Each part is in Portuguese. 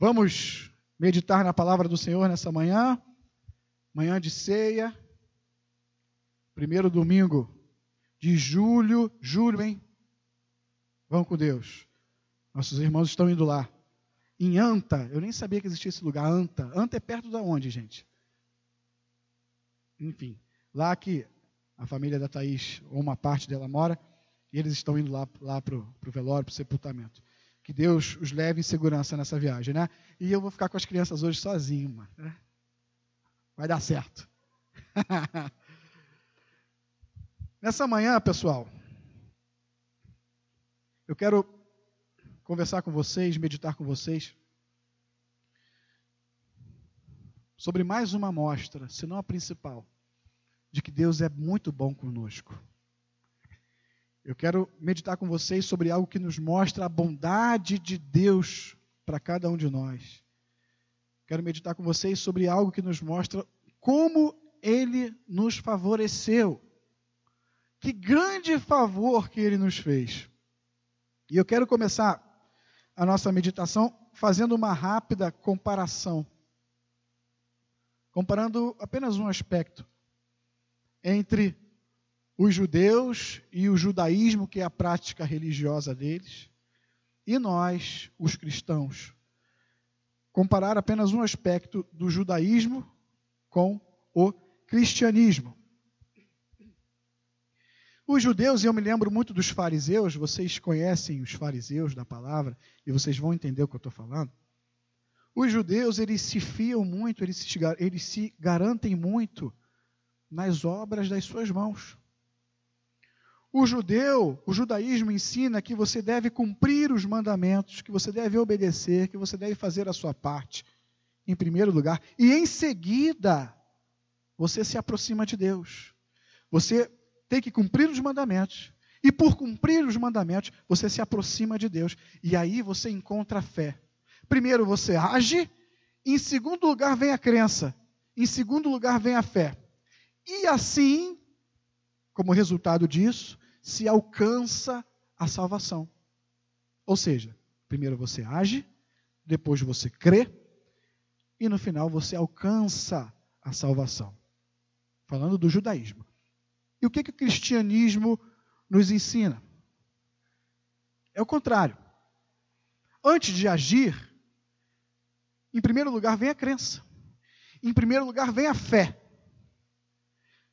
Vamos meditar na palavra do Senhor nessa manhã, manhã de ceia, primeiro domingo de julho, julho, hein? Vamos com Deus. Nossos irmãos estão indo lá. Em Anta, eu nem sabia que existia esse lugar, Anta. Anta é perto da onde, gente? Enfim, lá que a família da Thaís, ou uma parte dela mora, e eles estão indo lá, lá para o velório, para o sepultamento. Que Deus os leve em segurança nessa viagem, né? E eu vou ficar com as crianças hoje sozinho, mano. Né? Vai dar certo. Nessa manhã, pessoal, eu quero conversar com vocês, meditar com vocês sobre mais uma amostra, se não a principal, de que Deus é muito bom conosco. Eu quero meditar com vocês sobre algo que nos mostra a bondade de Deus para cada um de nós. Quero meditar com vocês sobre algo que nos mostra como Ele nos favoreceu. Que grande favor que Ele nos fez. E eu quero começar a nossa meditação fazendo uma rápida comparação. Comparando apenas um aspecto entre os judeus e o judaísmo, que é a prática religiosa deles, e nós, os cristãos. Comparar apenas um aspecto do judaísmo com o cristianismo. Os judeus, e eu me lembro muito dos fariseus, vocês conhecem os fariseus da palavra, e vocês vão entender o que eu estou falando. Os judeus, eles se fiam muito, eles se, eles se garantem muito nas obras das suas mãos. O judeu, o judaísmo ensina que você deve cumprir os mandamentos, que você deve obedecer, que você deve fazer a sua parte, em primeiro lugar, e em seguida você se aproxima de Deus. Você tem que cumprir os mandamentos, e por cumprir os mandamentos, você se aproxima de Deus, e aí você encontra a fé. Primeiro você age, em segundo lugar vem a crença, em segundo lugar vem a fé. E assim, como resultado disso, se alcança a salvação. Ou seja, primeiro você age, depois você crê, e no final você alcança a salvação. Falando do judaísmo. E o que, que o cristianismo nos ensina? É o contrário. Antes de agir, em primeiro lugar vem a crença. Em primeiro lugar vem a fé.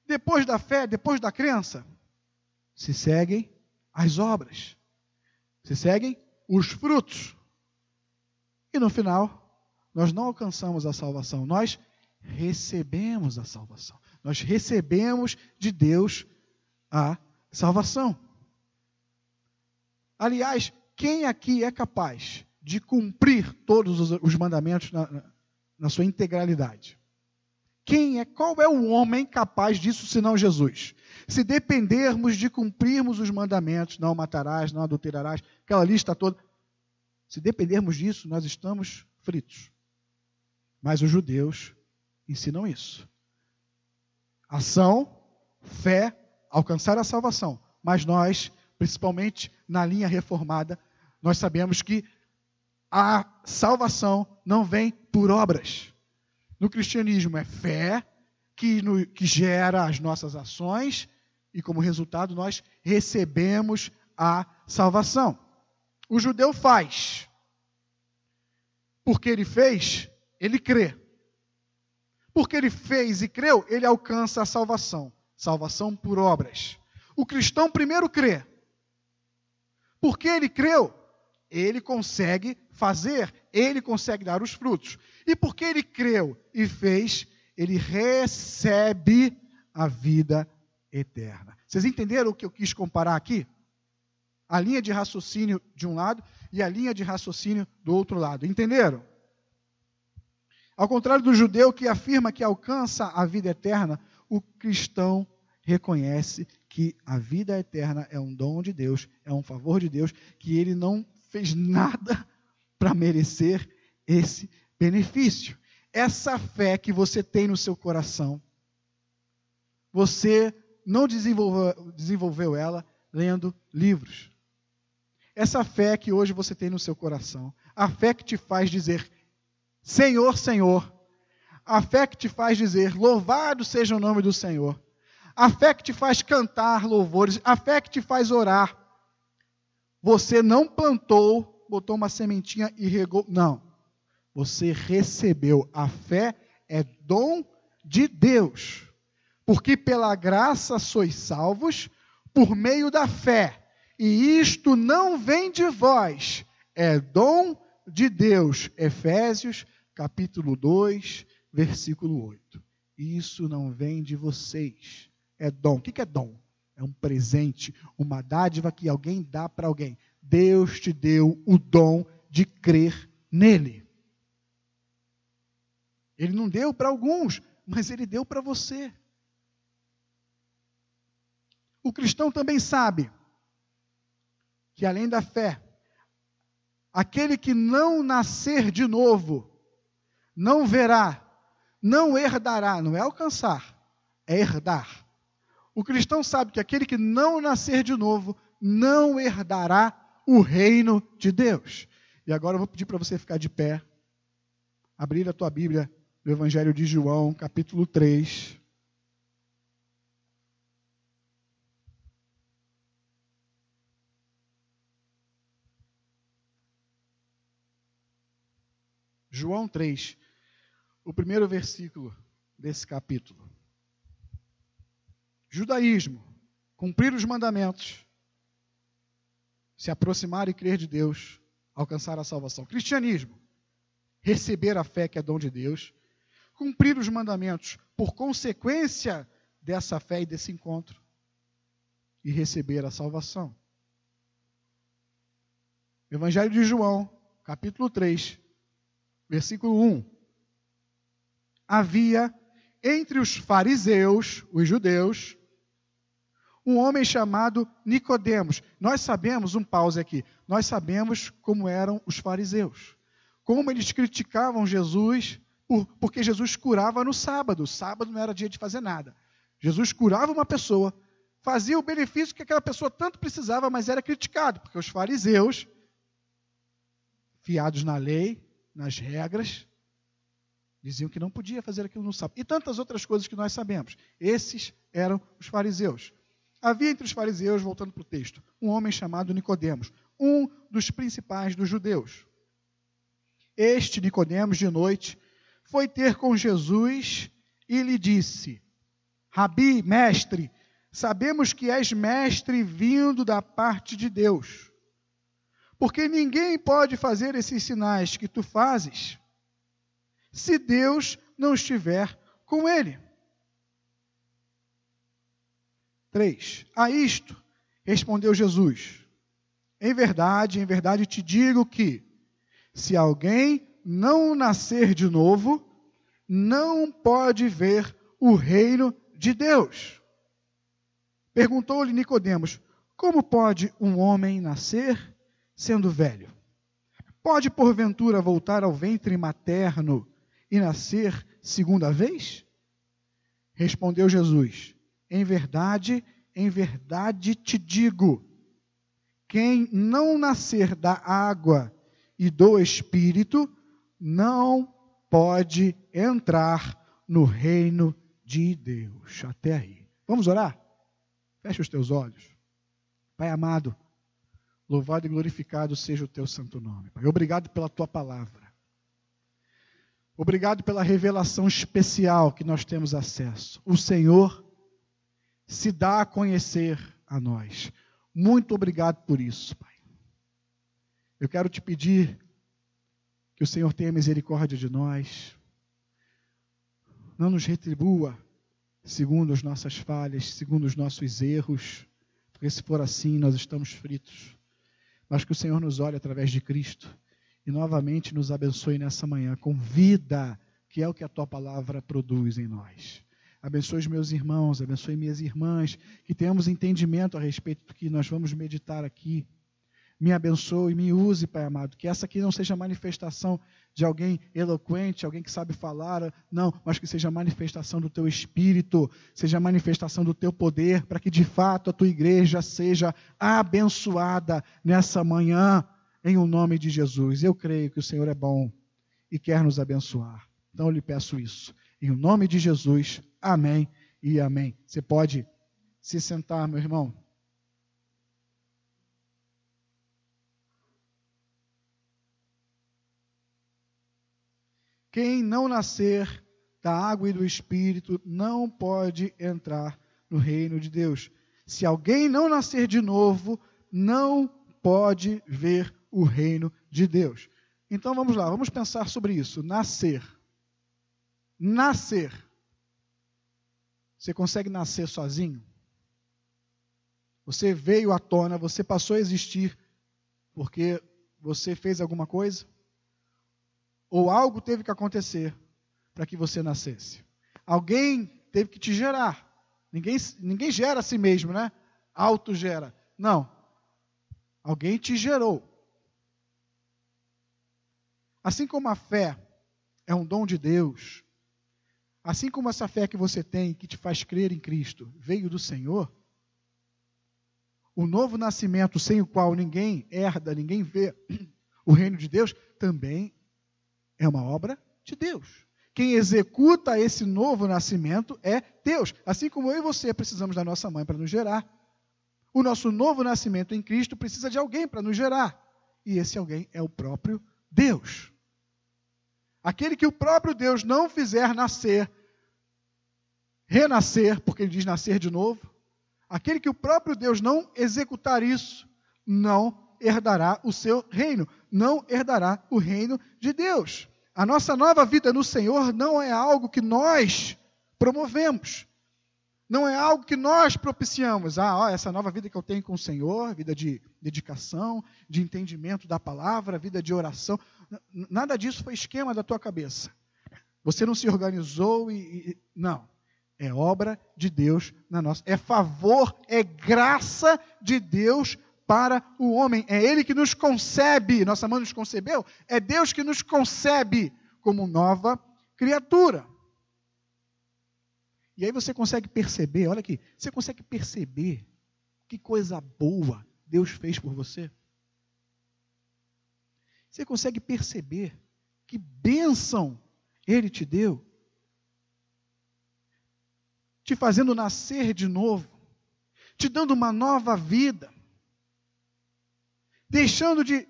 Depois da fé, depois da crença, se seguem as obras, se seguem os frutos. E no final, nós não alcançamos a salvação, nós recebemos a salvação. Nós recebemos de Deus a salvação. Aliás, quem aqui é capaz de cumprir todos os mandamentos na, na sua integralidade? Quem é, qual é o homem capaz disso senão Jesus? Se dependermos de cumprirmos os mandamentos, não matarás, não adulterarás, aquela lista toda, se dependermos disso, nós estamos fritos. Mas os judeus ensinam isso. Ação, fé, alcançar a salvação. Mas nós, principalmente na linha reformada, nós sabemos que a salvação não vem por obras. No cristianismo é fé que, no, que gera as nossas ações e, como resultado, nós recebemos a salvação. O judeu faz. Porque ele fez, ele crê. Porque ele fez e creu, ele alcança a salvação. Salvação por obras. O cristão primeiro crê. Porque ele creu, ele consegue fazer, ele consegue dar os frutos. E porque ele creu e fez, ele recebe a vida eterna. Vocês entenderam o que eu quis comparar aqui? A linha de raciocínio de um lado e a linha de raciocínio do outro lado. Entenderam? Ao contrário do judeu que afirma que alcança a vida eterna, o cristão reconhece que a vida eterna é um dom de Deus, é um favor de Deus, que ele não fez nada para merecer esse benefício. Essa fé que você tem no seu coração, você não desenvolveu, desenvolveu ela lendo livros. Essa fé que hoje você tem no seu coração, a fé que te faz dizer: Senhor, Senhor. A fé que te faz dizer: Louvado seja o nome do Senhor. A fé que te faz cantar louvores. A fé que te faz orar. Você não plantou, botou uma sementinha e regou. Não. Você recebeu. A fé é dom de Deus. Porque pela graça sois salvos por meio da fé. E isto não vem de vós, é dom de Deus. Efésios, capítulo 2, versículo 8. Isso não vem de vocês, é dom. O que é dom? É um presente, uma dádiva que alguém dá para alguém. Deus te deu o dom de crer nele. Ele não deu para alguns, mas ele deu para você. O cristão também sabe que além da fé, aquele que não nascer de novo, não verá, não herdará, não é alcançar, é herdar. O cristão sabe que aquele que não nascer de novo, não herdará o reino de Deus. E agora eu vou pedir para você ficar de pé, abrir a tua Bíblia no Evangelho de João, capítulo 3. João 3, o primeiro versículo desse capítulo. Judaísmo, cumprir os mandamentos, se aproximar e crer de Deus, alcançar a salvação. Cristianismo, receber a fé que é dom de Deus, cumprir os mandamentos por consequência dessa fé e desse encontro, e receber a salvação. Evangelho de João, capítulo 3, versículo 1. Havia entre os fariseus, os judeus, um homem chamado Nicodemos. Nós sabemos, um pause aqui, nós sabemos como eram os fariseus. Como eles criticavam Jesus, porque Jesus curava no sábado. Sábado não era dia de fazer nada. Jesus curava uma pessoa, fazia o benefício que aquela pessoa tanto precisava, mas era criticado, porque os fariseus, fiados na lei, nas regras, diziam que não podia fazer aquilo no sábado. E tantas outras coisas que nós sabemos. Esses eram os fariseus. Havia entre os fariseus, voltando para o texto, um homem chamado Nicodemos, um dos principais dos judeus. Este Nicodemos, de noite, foi ter com Jesus e lhe disse: Rabi, mestre, sabemos que és mestre vindo da parte de Deus porque ninguém pode fazer esses sinais que tu fazes se Deus não estiver com ele. 3. A isto respondeu Jesus: Em verdade, em verdade te digo que, se alguém não nascer de novo, não pode ver o reino de Deus. Perguntou-lhe Nicodemos: Como pode um homem nascer sendo velho? Pode porventura voltar ao ventre materno e nascer segunda vez? Respondeu Jesus: Em verdade, em verdade te digo: quem não nascer da água e do espírito não pode entrar no reino de Deus. Até aí. Vamos orar? Feche os teus olhos. Pai amado, Louvado e glorificado seja o teu santo nome, Pai. Obrigado pela tua palavra. Obrigado pela revelação especial que nós temos acesso. O Senhor se dá a conhecer a nós. Muito obrigado por isso, Pai. Eu quero te pedir que o Senhor tenha misericórdia de nós. Não nos retribua segundo as nossas falhas, segundo os nossos erros, porque se for assim, nós estamos fritos mas que o Senhor nos olhe através de Cristo e novamente nos abençoe nessa manhã com vida, que é o que a tua palavra produz em nós. Abençoe os meus irmãos, abençoe minhas irmãs, que tenhamos entendimento a respeito do que nós vamos meditar aqui me abençoe, me use, Pai amado. Que essa aqui não seja manifestação de alguém eloquente, alguém que sabe falar, não, mas que seja manifestação do teu espírito, seja manifestação do teu poder, para que de fato a tua igreja seja abençoada nessa manhã, em o um nome de Jesus. Eu creio que o Senhor é bom e quer nos abençoar. Então eu lhe peço isso. Em nome de Jesus, amém e amém. Você pode se sentar, meu irmão. Quem não nascer da água e do espírito não pode entrar no reino de Deus. Se alguém não nascer de novo, não pode ver o reino de Deus. Então vamos lá, vamos pensar sobre isso. Nascer. Nascer. Você consegue nascer sozinho? Você veio à tona, você passou a existir porque você fez alguma coisa? Ou algo teve que acontecer para que você nascesse. Alguém teve que te gerar. Ninguém, ninguém gera a si mesmo, né? Autogera. Não. Alguém te gerou. Assim como a fé é um dom de Deus, assim como essa fé que você tem, que te faz crer em Cristo, veio do Senhor, o novo nascimento sem o qual ninguém herda, ninguém vê o reino de Deus, também é uma obra de Deus. Quem executa esse novo nascimento é Deus. Assim como eu e você precisamos da nossa mãe para nos gerar. O nosso novo nascimento em Cristo precisa de alguém para nos gerar. E esse alguém é o próprio Deus. Aquele que o próprio Deus não fizer nascer, renascer, porque ele diz nascer de novo, aquele que o próprio Deus não executar isso, não herdará o seu reino, não herdará o reino de Deus. A nossa nova vida no Senhor não é algo que nós promovemos, não é algo que nós propiciamos. Ah, ó, essa nova vida que eu tenho com o Senhor, vida de dedicação, de entendimento da palavra, vida de oração, nada disso foi esquema da tua cabeça. Você não se organizou e, e não. É obra de Deus na nossa. É favor, é graça de Deus para o homem. É Ele que nos concebe, nossa mãe nos concebeu, é Deus que nos concebe como nova criatura. E aí você consegue perceber, olha aqui, você consegue perceber que coisa boa Deus fez por você? Você consegue perceber que bênção Ele te deu? Te fazendo nascer de novo, te dando uma nova vida deixando de.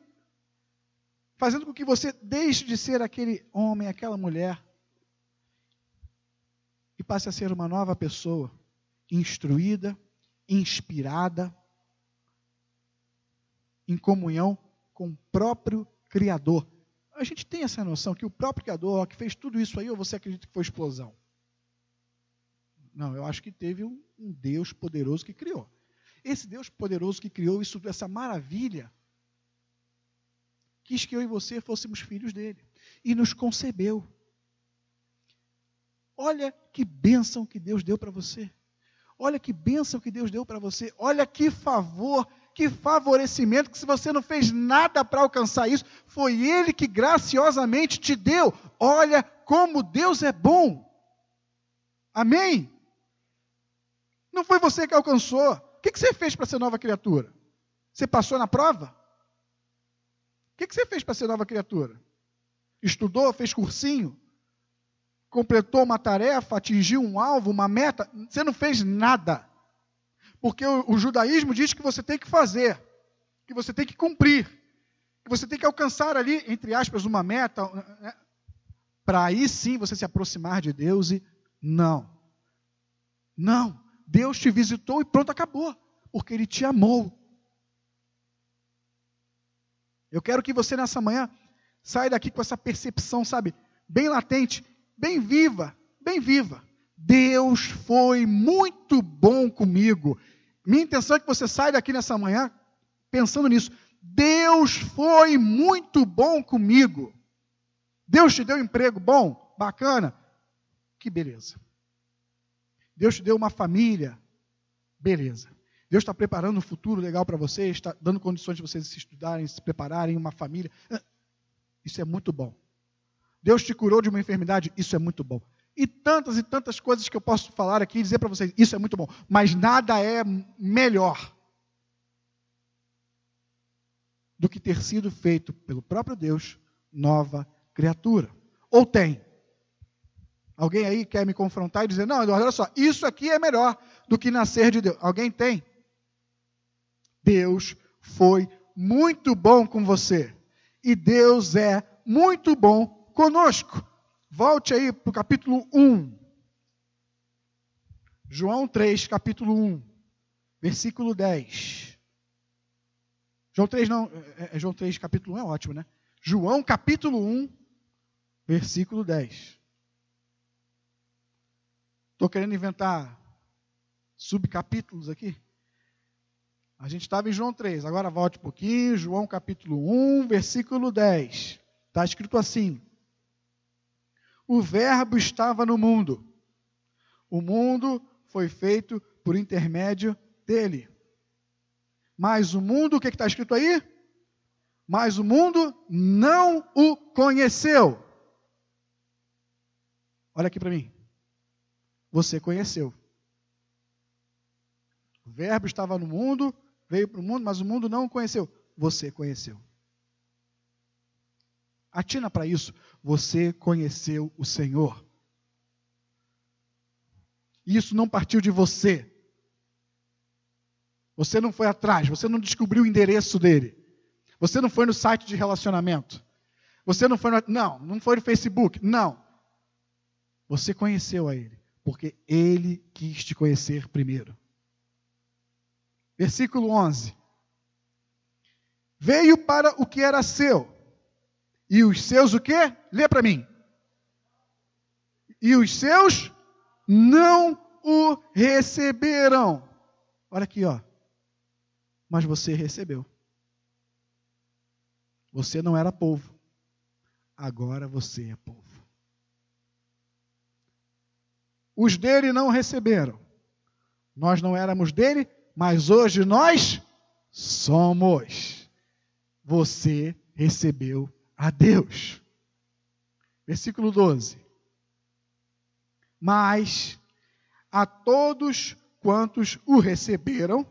fazendo com que você deixe de ser aquele homem, aquela mulher, e passe a ser uma nova pessoa, instruída, inspirada, em comunhão com o próprio Criador. A gente tem essa noção que o próprio Criador, que fez tudo isso aí, ou você acredita que foi explosão? Não, eu acho que teve um, um Deus poderoso que criou. Esse Deus poderoso que criou isso, essa maravilha, quis que eu e você fôssemos filhos dele e nos concebeu. Olha que bênção que Deus deu para você. Olha que bênção que Deus deu para você. Olha que favor, que favorecimento, que se você não fez nada para alcançar isso, foi Ele que graciosamente te deu. Olha como Deus é bom. Amém? Não foi você que alcançou. O que você fez para ser nova criatura? Você passou na prova? O que, você fez para ser nova criatura? Estudou, fez cursinho? Completou uma tarefa, atingiu um alvo, uma meta? Você não fez nada. Porque o, o judaísmo diz que você tem que fazer, que você tem que cumprir, que você tem que alcançar ali, entre aspas, uma meta, né? para aí sim você se aproximar de Deus e não. Não. Deus te visitou e pronto, acabou. Porque Ele te amou. Eu quero que você nessa manhã saia daqui com essa percepção, sabe, bem latente, bem viva, bem viva. Deus foi muito bom comigo. Minha intenção é que você saia daqui nessa manhã pensando nisso. Deus foi muito bom comigo. Deus te deu um emprego bom, bacana. Que beleza. Deus te deu uma família, beleza. Deus está preparando um futuro legal para vocês, está dando condições de vocês se estudarem, se prepararem, uma família. Ah, isso é muito bom. Deus te curou de uma enfermidade, isso é muito bom. E tantas e tantas coisas que eu posso falar aqui e dizer para vocês, isso é muito bom. Mas nada é melhor do que ter sido feito pelo próprio Deus nova criatura. Ou tem? Alguém aí quer me confrontar e dizer: não, olha só, isso aqui é melhor do que nascer de Deus. Alguém tem? Deus foi muito bom com você. E Deus é muito bom conosco. Volte aí para o capítulo 1. João 3, capítulo 1, versículo 10. João 3 não, é, é, João 3, capítulo 1 é ótimo, né? João capítulo 1, versículo 10. Estou querendo inventar subcapítulos aqui. A gente estava em João 3, agora volte um pouquinho, João capítulo 1, versículo 10. Está escrito assim: O Verbo estava no mundo, o mundo foi feito por intermédio dele. Mas o mundo, o que está escrito aí? Mas o mundo não o conheceu. Olha aqui para mim você conheceu. O Verbo estava no mundo, veio para o mundo, mas o mundo não o conheceu. Você conheceu. Atina para isso. Você conheceu o Senhor. Isso não partiu de você. Você não foi atrás, você não descobriu o endereço dele. Você não foi no site de relacionamento. Você não foi no, não, não foi no Facebook, não. Você conheceu a ele porque ele quis te conhecer primeiro. Versículo 11. Veio para o que era seu, e os seus o quê? Lê para mim. E os seus não o receberam. Olha aqui, ó. Mas você recebeu. Você não era povo. Agora você é povo. Os dele não receberam. Nós não éramos dele, mas hoje nós somos. Você recebeu a Deus. Versículo 12. Mas a todos quantos o receberam,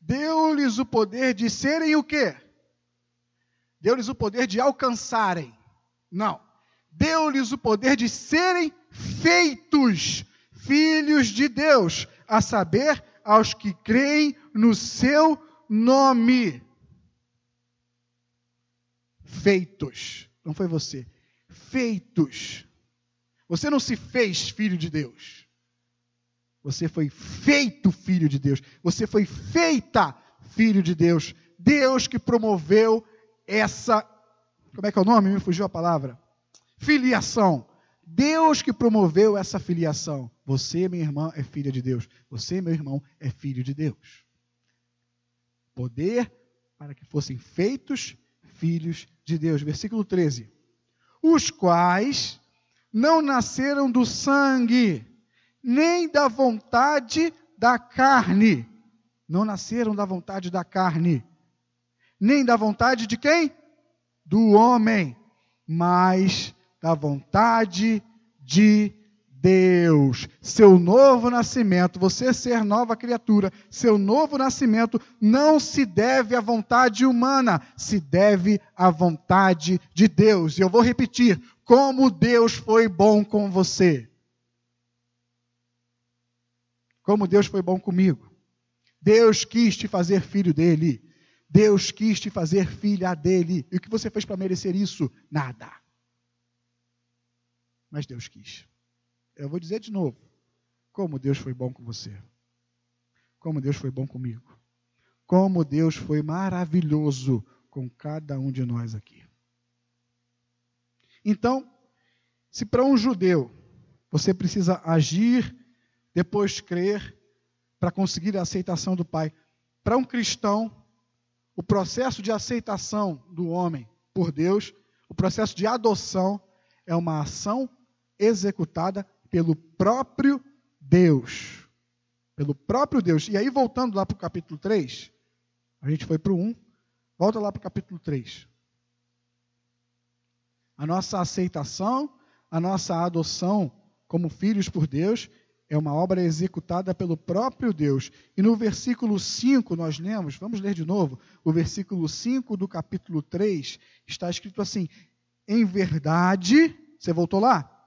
deu-lhes o poder de serem o quê? Deu-lhes o poder de alcançarem. Não. Deu-lhes o poder de serem feitos filhos de Deus, a saber, aos que creem no seu nome. Feitos. Não foi você. Feitos. Você não se fez filho de Deus. Você foi feito filho de Deus. Você foi feita filho de Deus. Deus que promoveu essa. Como é que é o nome? Me fugiu a palavra. Filiação. Deus que promoveu essa filiação. Você, minha irmã, é filha de Deus. Você, meu irmão, é filho de Deus. Poder para que fossem feitos filhos de Deus. Versículo 13. Os quais não nasceram do sangue, nem da vontade da carne. Não nasceram da vontade da carne. Nem da vontade de quem? Do homem. Mas da vontade de Deus. Seu novo nascimento, você ser nova criatura, seu novo nascimento não se deve à vontade humana, se deve à vontade de Deus. E eu vou repetir: como Deus foi bom com você. Como Deus foi bom comigo. Deus quis te fazer filho dele. Deus quis te fazer filha dele. E o que você fez para merecer isso? Nada mas Deus quis. Eu vou dizer de novo: como Deus foi bom com você, como Deus foi bom comigo, como Deus foi maravilhoso com cada um de nós aqui. Então, se para um judeu você precisa agir, depois crer, para conseguir a aceitação do Pai, para um cristão, o processo de aceitação do homem por Deus, o processo de adoção, é uma ação executada pelo próprio Deus. Pelo próprio Deus. E aí, voltando lá para o capítulo 3, a gente foi para o 1, volta lá para o capítulo 3. A nossa aceitação, a nossa adoção como filhos por Deus é uma obra executada pelo próprio Deus. E no versículo 5 nós lemos, vamos ler de novo, o versículo 5 do capítulo 3 está escrito assim: em verdade, você voltou lá?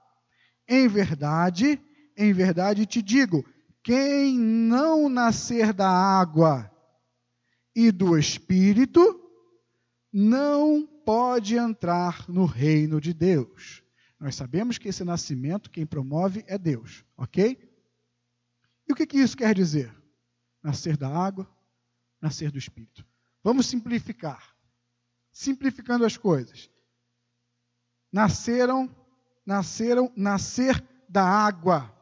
Em verdade, em verdade te digo: quem não nascer da água e do espírito, não pode entrar no reino de Deus. Nós sabemos que esse nascimento, quem promove é Deus, ok? E o que, que isso quer dizer? Nascer da água, nascer do espírito. Vamos simplificar. Simplificando as coisas. Nasceram, nasceram, nascer da água.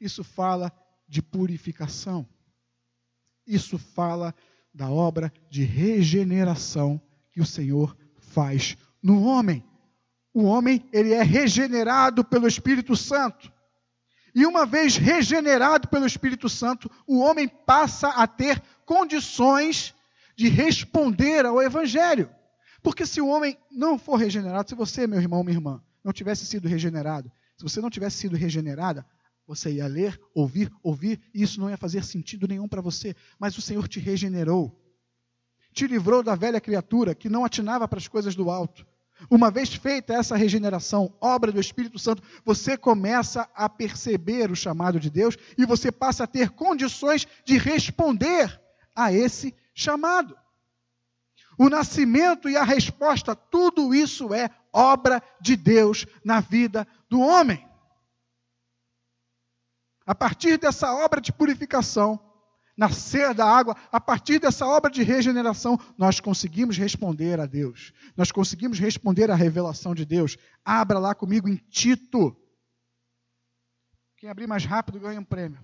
Isso fala de purificação. Isso fala da obra de regeneração que o Senhor faz no homem. O homem, ele é regenerado pelo Espírito Santo. E uma vez regenerado pelo Espírito Santo, o homem passa a ter condições de responder ao Evangelho. Porque se o homem não for regenerado, se você, meu irmão, minha irmã, não tivesse sido regenerado, se você não tivesse sido regenerada, você ia ler, ouvir, ouvir, e isso não ia fazer sentido nenhum para você. Mas o Senhor te regenerou. Te livrou da velha criatura que não atinava para as coisas do alto. Uma vez feita essa regeneração, obra do Espírito Santo, você começa a perceber o chamado de Deus e você passa a ter condições de responder a esse chamado. O nascimento e a resposta, tudo isso é obra de Deus na vida do homem. A partir dessa obra de purificação, nascer da água, a partir dessa obra de regeneração, nós conseguimos responder a Deus. Nós conseguimos responder à revelação de Deus. Abra lá comigo em Tito. Quem abrir mais rápido ganha um prêmio.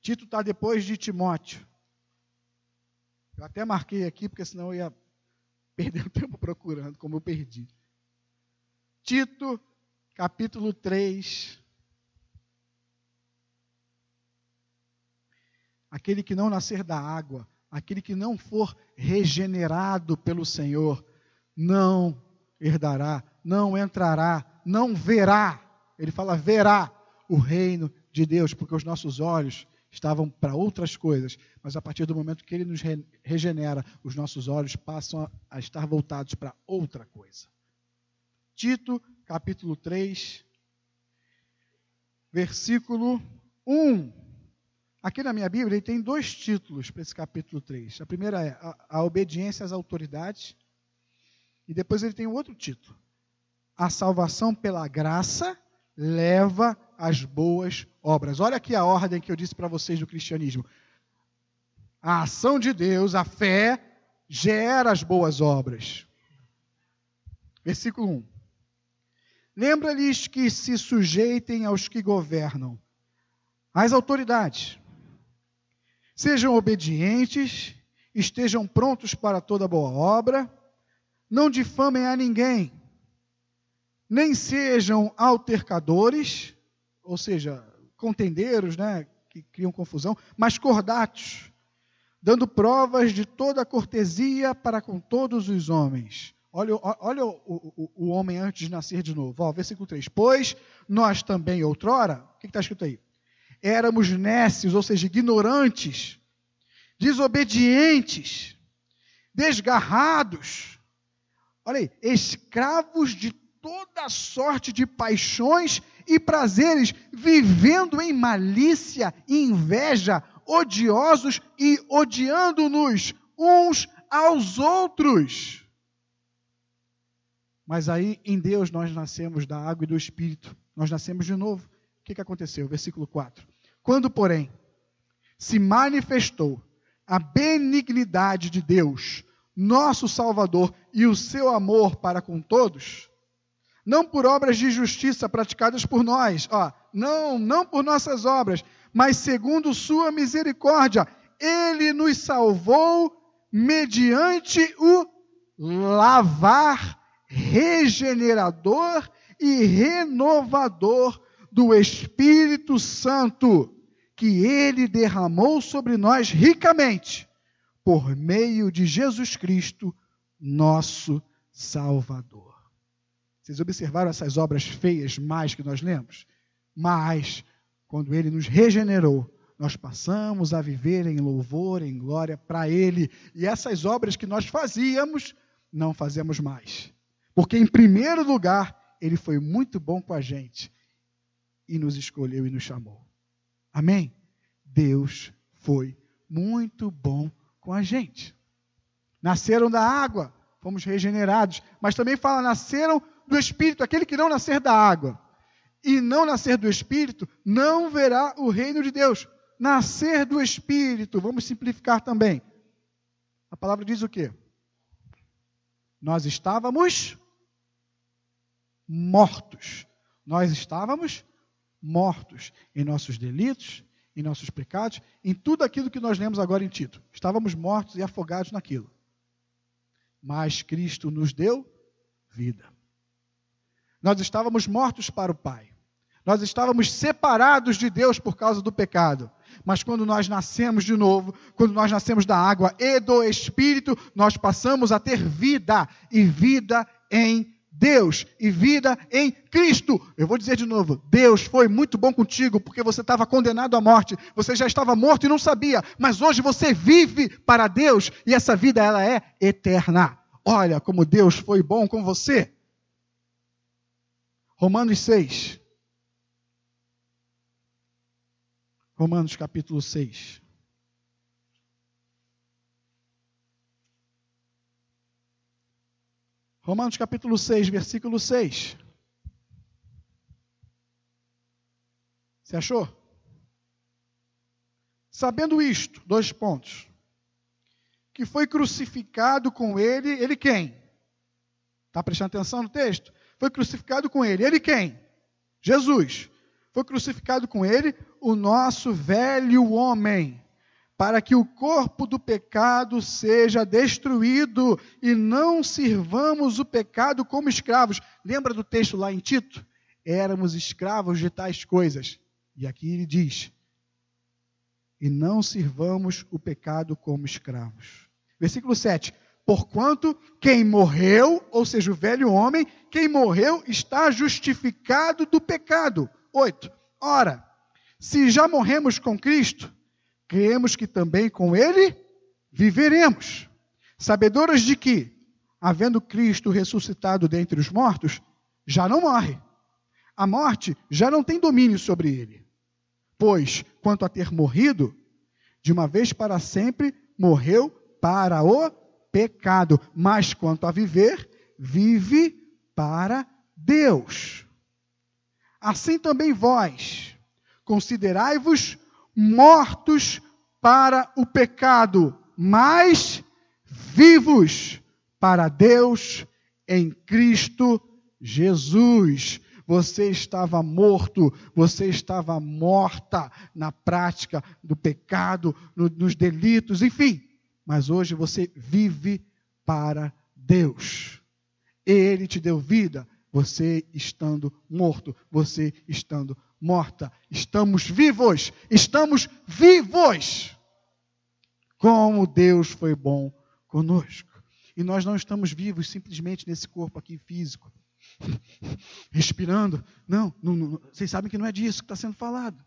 Tito está depois de Timóteo. Eu até marquei aqui, porque senão eu ia perder tempo procurando, como eu perdi. Tito, capítulo 3, aquele que não nascer da água, aquele que não for regenerado pelo Senhor, não herdará, não entrará, não verá. Ele fala verá o reino de Deus, porque os nossos olhos estavam para outras coisas, mas a partir do momento que ele nos regenera, os nossos olhos passam a estar voltados para outra coisa. Tito, capítulo 3, versículo 1. Aqui na minha Bíblia, ele tem dois títulos para esse capítulo 3. A primeira é a, a obediência às autoridades. E depois ele tem um outro título. A salvação pela graça leva às boas obras. Olha aqui a ordem que eu disse para vocês do cristianismo. A ação de Deus, a fé, gera as boas obras. Versículo 1. Lembra-lhes que se sujeitem aos que governam, às autoridades Sejam obedientes, estejam prontos para toda boa obra, não difamem a ninguém, nem sejam altercadores, ou seja, contendeiros, né, que criam confusão, mas cordatos, dando provas de toda a cortesia para com todos os homens. Olha, olha o, o, o, homem antes de nascer de novo. Ó, versículo 3. Pois nós também outrora, o que está escrito aí? éramos nécios, ou seja, ignorantes, desobedientes, desgarrados, olha aí, escravos de toda sorte de paixões e prazeres, vivendo em malícia e inveja, odiosos e odiando-nos uns aos outros. Mas aí em Deus nós nascemos da água e do Espírito, nós nascemos de novo. O que, que aconteceu? Versículo 4. Quando, porém, se manifestou a benignidade de Deus, nosso Salvador, e o seu amor para com todos, não por obras de justiça praticadas por nós, ó, não, não por nossas obras, mas segundo sua misericórdia, ele nos salvou mediante o lavar regenerador e renovador do Espírito Santo que ele derramou sobre nós ricamente, por meio de Jesus Cristo, nosso Salvador. Vocês observaram essas obras feias mais que nós lemos? Mas, quando ele nos regenerou, nós passamos a viver em louvor, em glória para ele. E essas obras que nós fazíamos, não fazemos mais. Porque, em primeiro lugar, ele foi muito bom com a gente e nos escolheu e nos chamou. Amém? Deus foi muito bom com a gente. Nasceram da água, fomos regenerados, mas também fala nasceram do Espírito, aquele que não nascer da água e não nascer do Espírito, não verá o reino de Deus. Nascer do Espírito, vamos simplificar também. A palavra diz o quê? Nós estávamos mortos. Nós estávamos mortos em nossos delitos, em nossos pecados, em tudo aquilo que nós lemos agora em Tito. Estávamos mortos e afogados naquilo. Mas Cristo nos deu vida. Nós estávamos mortos para o Pai. Nós estávamos separados de Deus por causa do pecado. Mas quando nós nascemos de novo, quando nós nascemos da água e do Espírito, nós passamos a ter vida e vida em Deus e vida em Cristo. Eu vou dizer de novo: Deus foi muito bom contigo porque você estava condenado à morte, você já estava morto e não sabia, mas hoje você vive para Deus e essa vida ela é eterna. Olha como Deus foi bom com você. Romanos 6. Romanos capítulo 6. Romanos capítulo 6, versículo 6. Você achou? Sabendo isto, dois pontos. Que foi crucificado com ele, ele quem? Está prestando atenção no texto? Foi crucificado com ele, ele quem? Jesus. Foi crucificado com ele o nosso velho homem para que o corpo do pecado seja destruído e não sirvamos o pecado como escravos. Lembra do texto lá em Tito? Éramos escravos de tais coisas. E aqui ele diz: e não sirvamos o pecado como escravos. Versículo 7. Porquanto quem morreu, ou seja, o velho homem, quem morreu está justificado do pecado. 8. Ora, se já morremos com Cristo, cremos que também com ele viveremos, sabedoras de que, havendo Cristo ressuscitado dentre os mortos, já não morre. A morte já não tem domínio sobre ele. Pois, quanto a ter morrido, de uma vez para sempre morreu para o pecado, mas quanto a viver, vive para Deus. Assim também vós, considerai-vos mortos para o pecado, mas vivos para Deus em Cristo Jesus. Você estava morto, você estava morta na prática do pecado, no, nos delitos, enfim. Mas hoje você vive para Deus. Ele te deu vida, você estando morto, você estando morta. Estamos vivos, estamos vivos. Como Deus foi bom conosco. E nós não estamos vivos simplesmente nesse corpo aqui físico, respirando. Não, não, não, vocês sabem que não é disso que está sendo falado.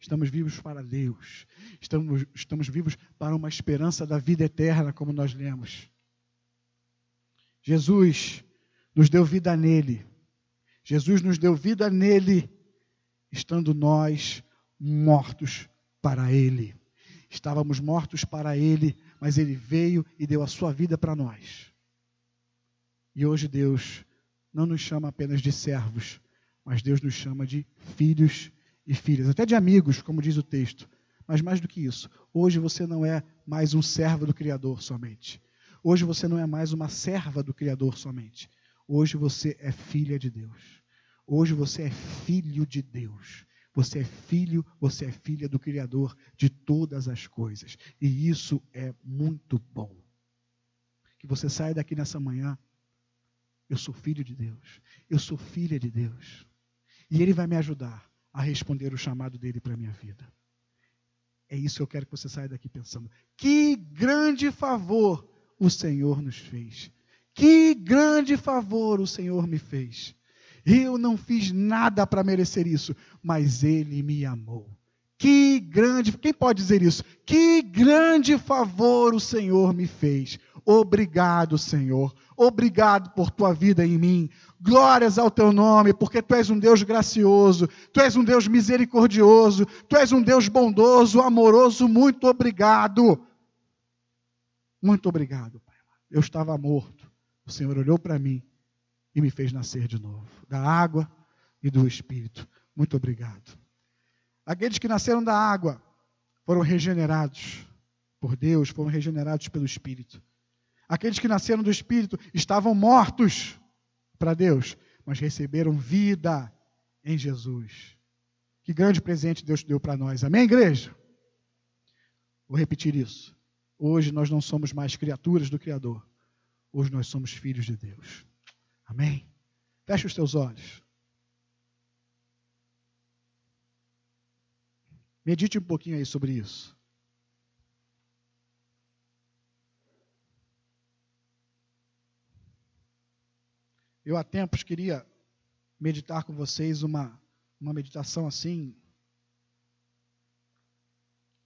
Estamos vivos para Deus. Estamos, estamos vivos para uma esperança da vida eterna, como nós lemos. Jesus nos deu vida nele. Jesus nos deu vida nele estando nós mortos para Ele. Estávamos mortos para Ele, mas Ele veio e deu a sua vida para nós. E hoje Deus não nos chama apenas de servos, mas Deus nos chama de filhos e filhas, até de amigos, como diz o texto. Mas mais do que isso, hoje você não é mais um servo do Criador somente. Hoje você não é mais uma serva do Criador somente. Hoje você é filha de Deus. Hoje você é filho de Deus. Você é filho, você é filha do Criador de todas as coisas. E isso é muito bom. Que você saia daqui nessa manhã. Eu sou filho de Deus. Eu sou filha de Deus. E Ele vai me ajudar a responder o chamado dele para a minha vida. É isso que eu quero que você saia daqui pensando. Que grande favor o Senhor nos fez. Que grande favor o Senhor me fez. Eu não fiz nada para merecer isso, mas Ele me amou. Que grande, quem pode dizer isso? Que grande favor o Senhor me fez. Obrigado, Senhor. Obrigado por tua vida em mim. Glórias ao teu nome, porque tu és um Deus gracioso, tu és um Deus misericordioso, tu és um Deus bondoso, amoroso. Muito obrigado. Muito obrigado, Pai. Eu estava morto. O Senhor olhou para mim e me fez nascer de novo, da água e do Espírito. Muito obrigado. Aqueles que nasceram da água foram regenerados por Deus, foram regenerados pelo Espírito. Aqueles que nasceram do Espírito estavam mortos para Deus, mas receberam vida em Jesus. Que grande presente Deus deu para nós. Amém, igreja? Vou repetir isso. Hoje nós não somos mais criaturas do Criador. Hoje nós somos filhos de Deus. Amém? Feche os teus olhos. Medite um pouquinho aí sobre isso. Eu há tempos queria meditar com vocês uma, uma meditação assim.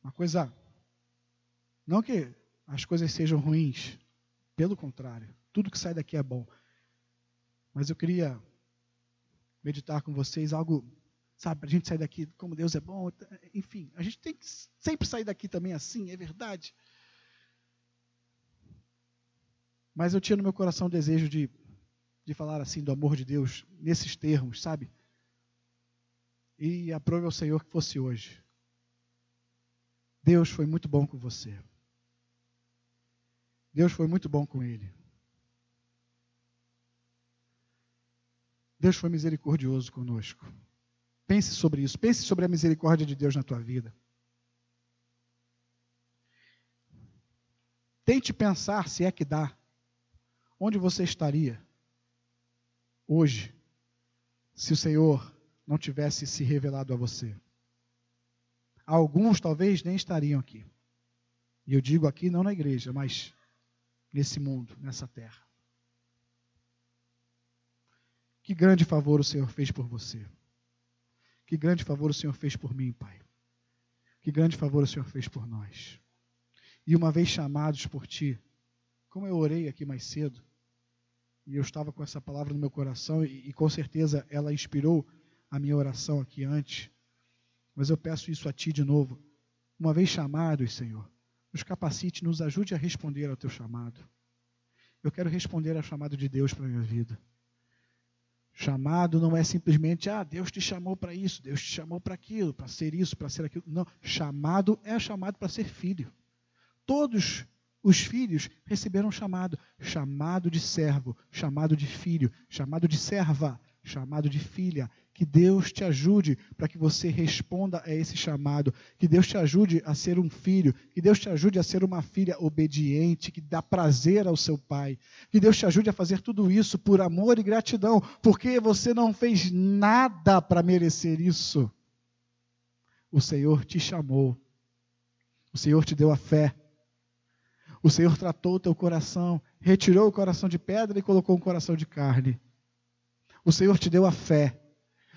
Uma coisa. Não que as coisas sejam ruins, pelo contrário, tudo que sai daqui é bom. Mas eu queria meditar com vocês algo Sabe, para a gente sair daqui, como Deus é bom, enfim, a gente tem que sempre sair daqui também assim, é verdade. Mas eu tinha no meu coração o desejo de, de falar assim do amor de Deus, nesses termos, sabe? E aprove ao Senhor que fosse hoje. Deus foi muito bom com você. Deus foi muito bom com ele. Deus foi misericordioso conosco. Pense sobre isso. Pense sobre a misericórdia de Deus na tua vida. Tente pensar se é que dá. Onde você estaria hoje se o Senhor não tivesse se revelado a você? Alguns talvez nem estariam aqui. E eu digo aqui não na igreja, mas nesse mundo, nessa terra. Que grande favor o Senhor fez por você. Que grande favor o Senhor fez por mim, Pai. Que grande favor o Senhor fez por nós. E uma vez chamados por Ti, como eu orei aqui mais cedo, e eu estava com essa palavra no meu coração, e, e com certeza ela inspirou a minha oração aqui antes, mas eu peço isso a Ti de novo. Uma vez chamados, Senhor, nos capacite, nos ajude a responder ao Teu chamado. Eu quero responder ao chamado de Deus para a minha vida. Chamado não é simplesmente, ah, Deus te chamou para isso, Deus te chamou para aquilo, para ser isso, para ser aquilo. Não, chamado é chamado para ser filho. Todos os filhos receberam chamado, chamado de servo, chamado de filho, chamado de serva, chamado de filha. Que Deus te ajude para que você responda a esse chamado. Que Deus te ajude a ser um filho. Que Deus te ajude a ser uma filha obediente, que dá prazer ao seu pai. Que Deus te ajude a fazer tudo isso por amor e gratidão, porque você não fez nada para merecer isso. O Senhor te chamou. O Senhor te deu a fé. O Senhor tratou o teu coração, retirou o coração de pedra e colocou um coração de carne. O Senhor te deu a fé.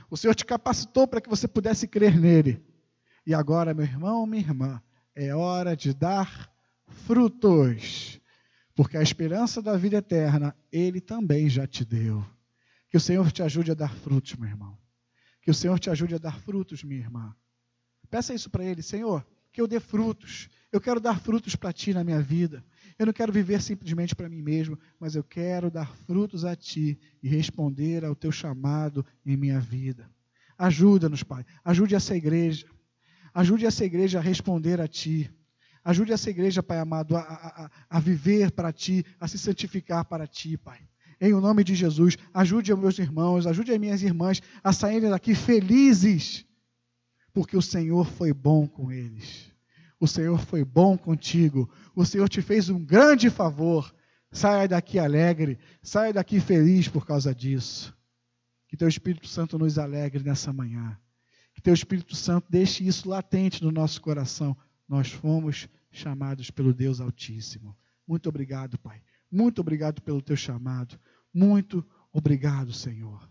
O Senhor te capacitou para que você pudesse crer nele. E agora, meu irmão, minha irmã, é hora de dar frutos. Porque a esperança da vida eterna, ele também já te deu. Que o Senhor te ajude a dar frutos, meu irmão. Que o Senhor te ajude a dar frutos, minha irmã. Peça isso para ele, Senhor, que eu dê frutos. Eu quero dar frutos para ti na minha vida. Eu não quero viver simplesmente para mim mesmo, mas eu quero dar frutos a Ti e responder ao Teu chamado em minha vida. Ajuda-nos, Pai. Ajude essa igreja. Ajude essa igreja a responder a Ti. Ajude essa igreja, Pai amado, a, a, a viver para Ti, a se santificar para Ti, Pai. Em o nome de Jesus, ajude os meus irmãos, ajude as minhas irmãs a saírem daqui felizes, porque o Senhor foi bom com eles. O Senhor foi bom contigo. O Senhor te fez um grande favor. Saia daqui alegre. Saia daqui feliz por causa disso. Que teu Espírito Santo nos alegre nessa manhã. Que teu Espírito Santo deixe isso latente no nosso coração. Nós fomos chamados pelo Deus Altíssimo. Muito obrigado, Pai. Muito obrigado pelo teu chamado. Muito obrigado, Senhor.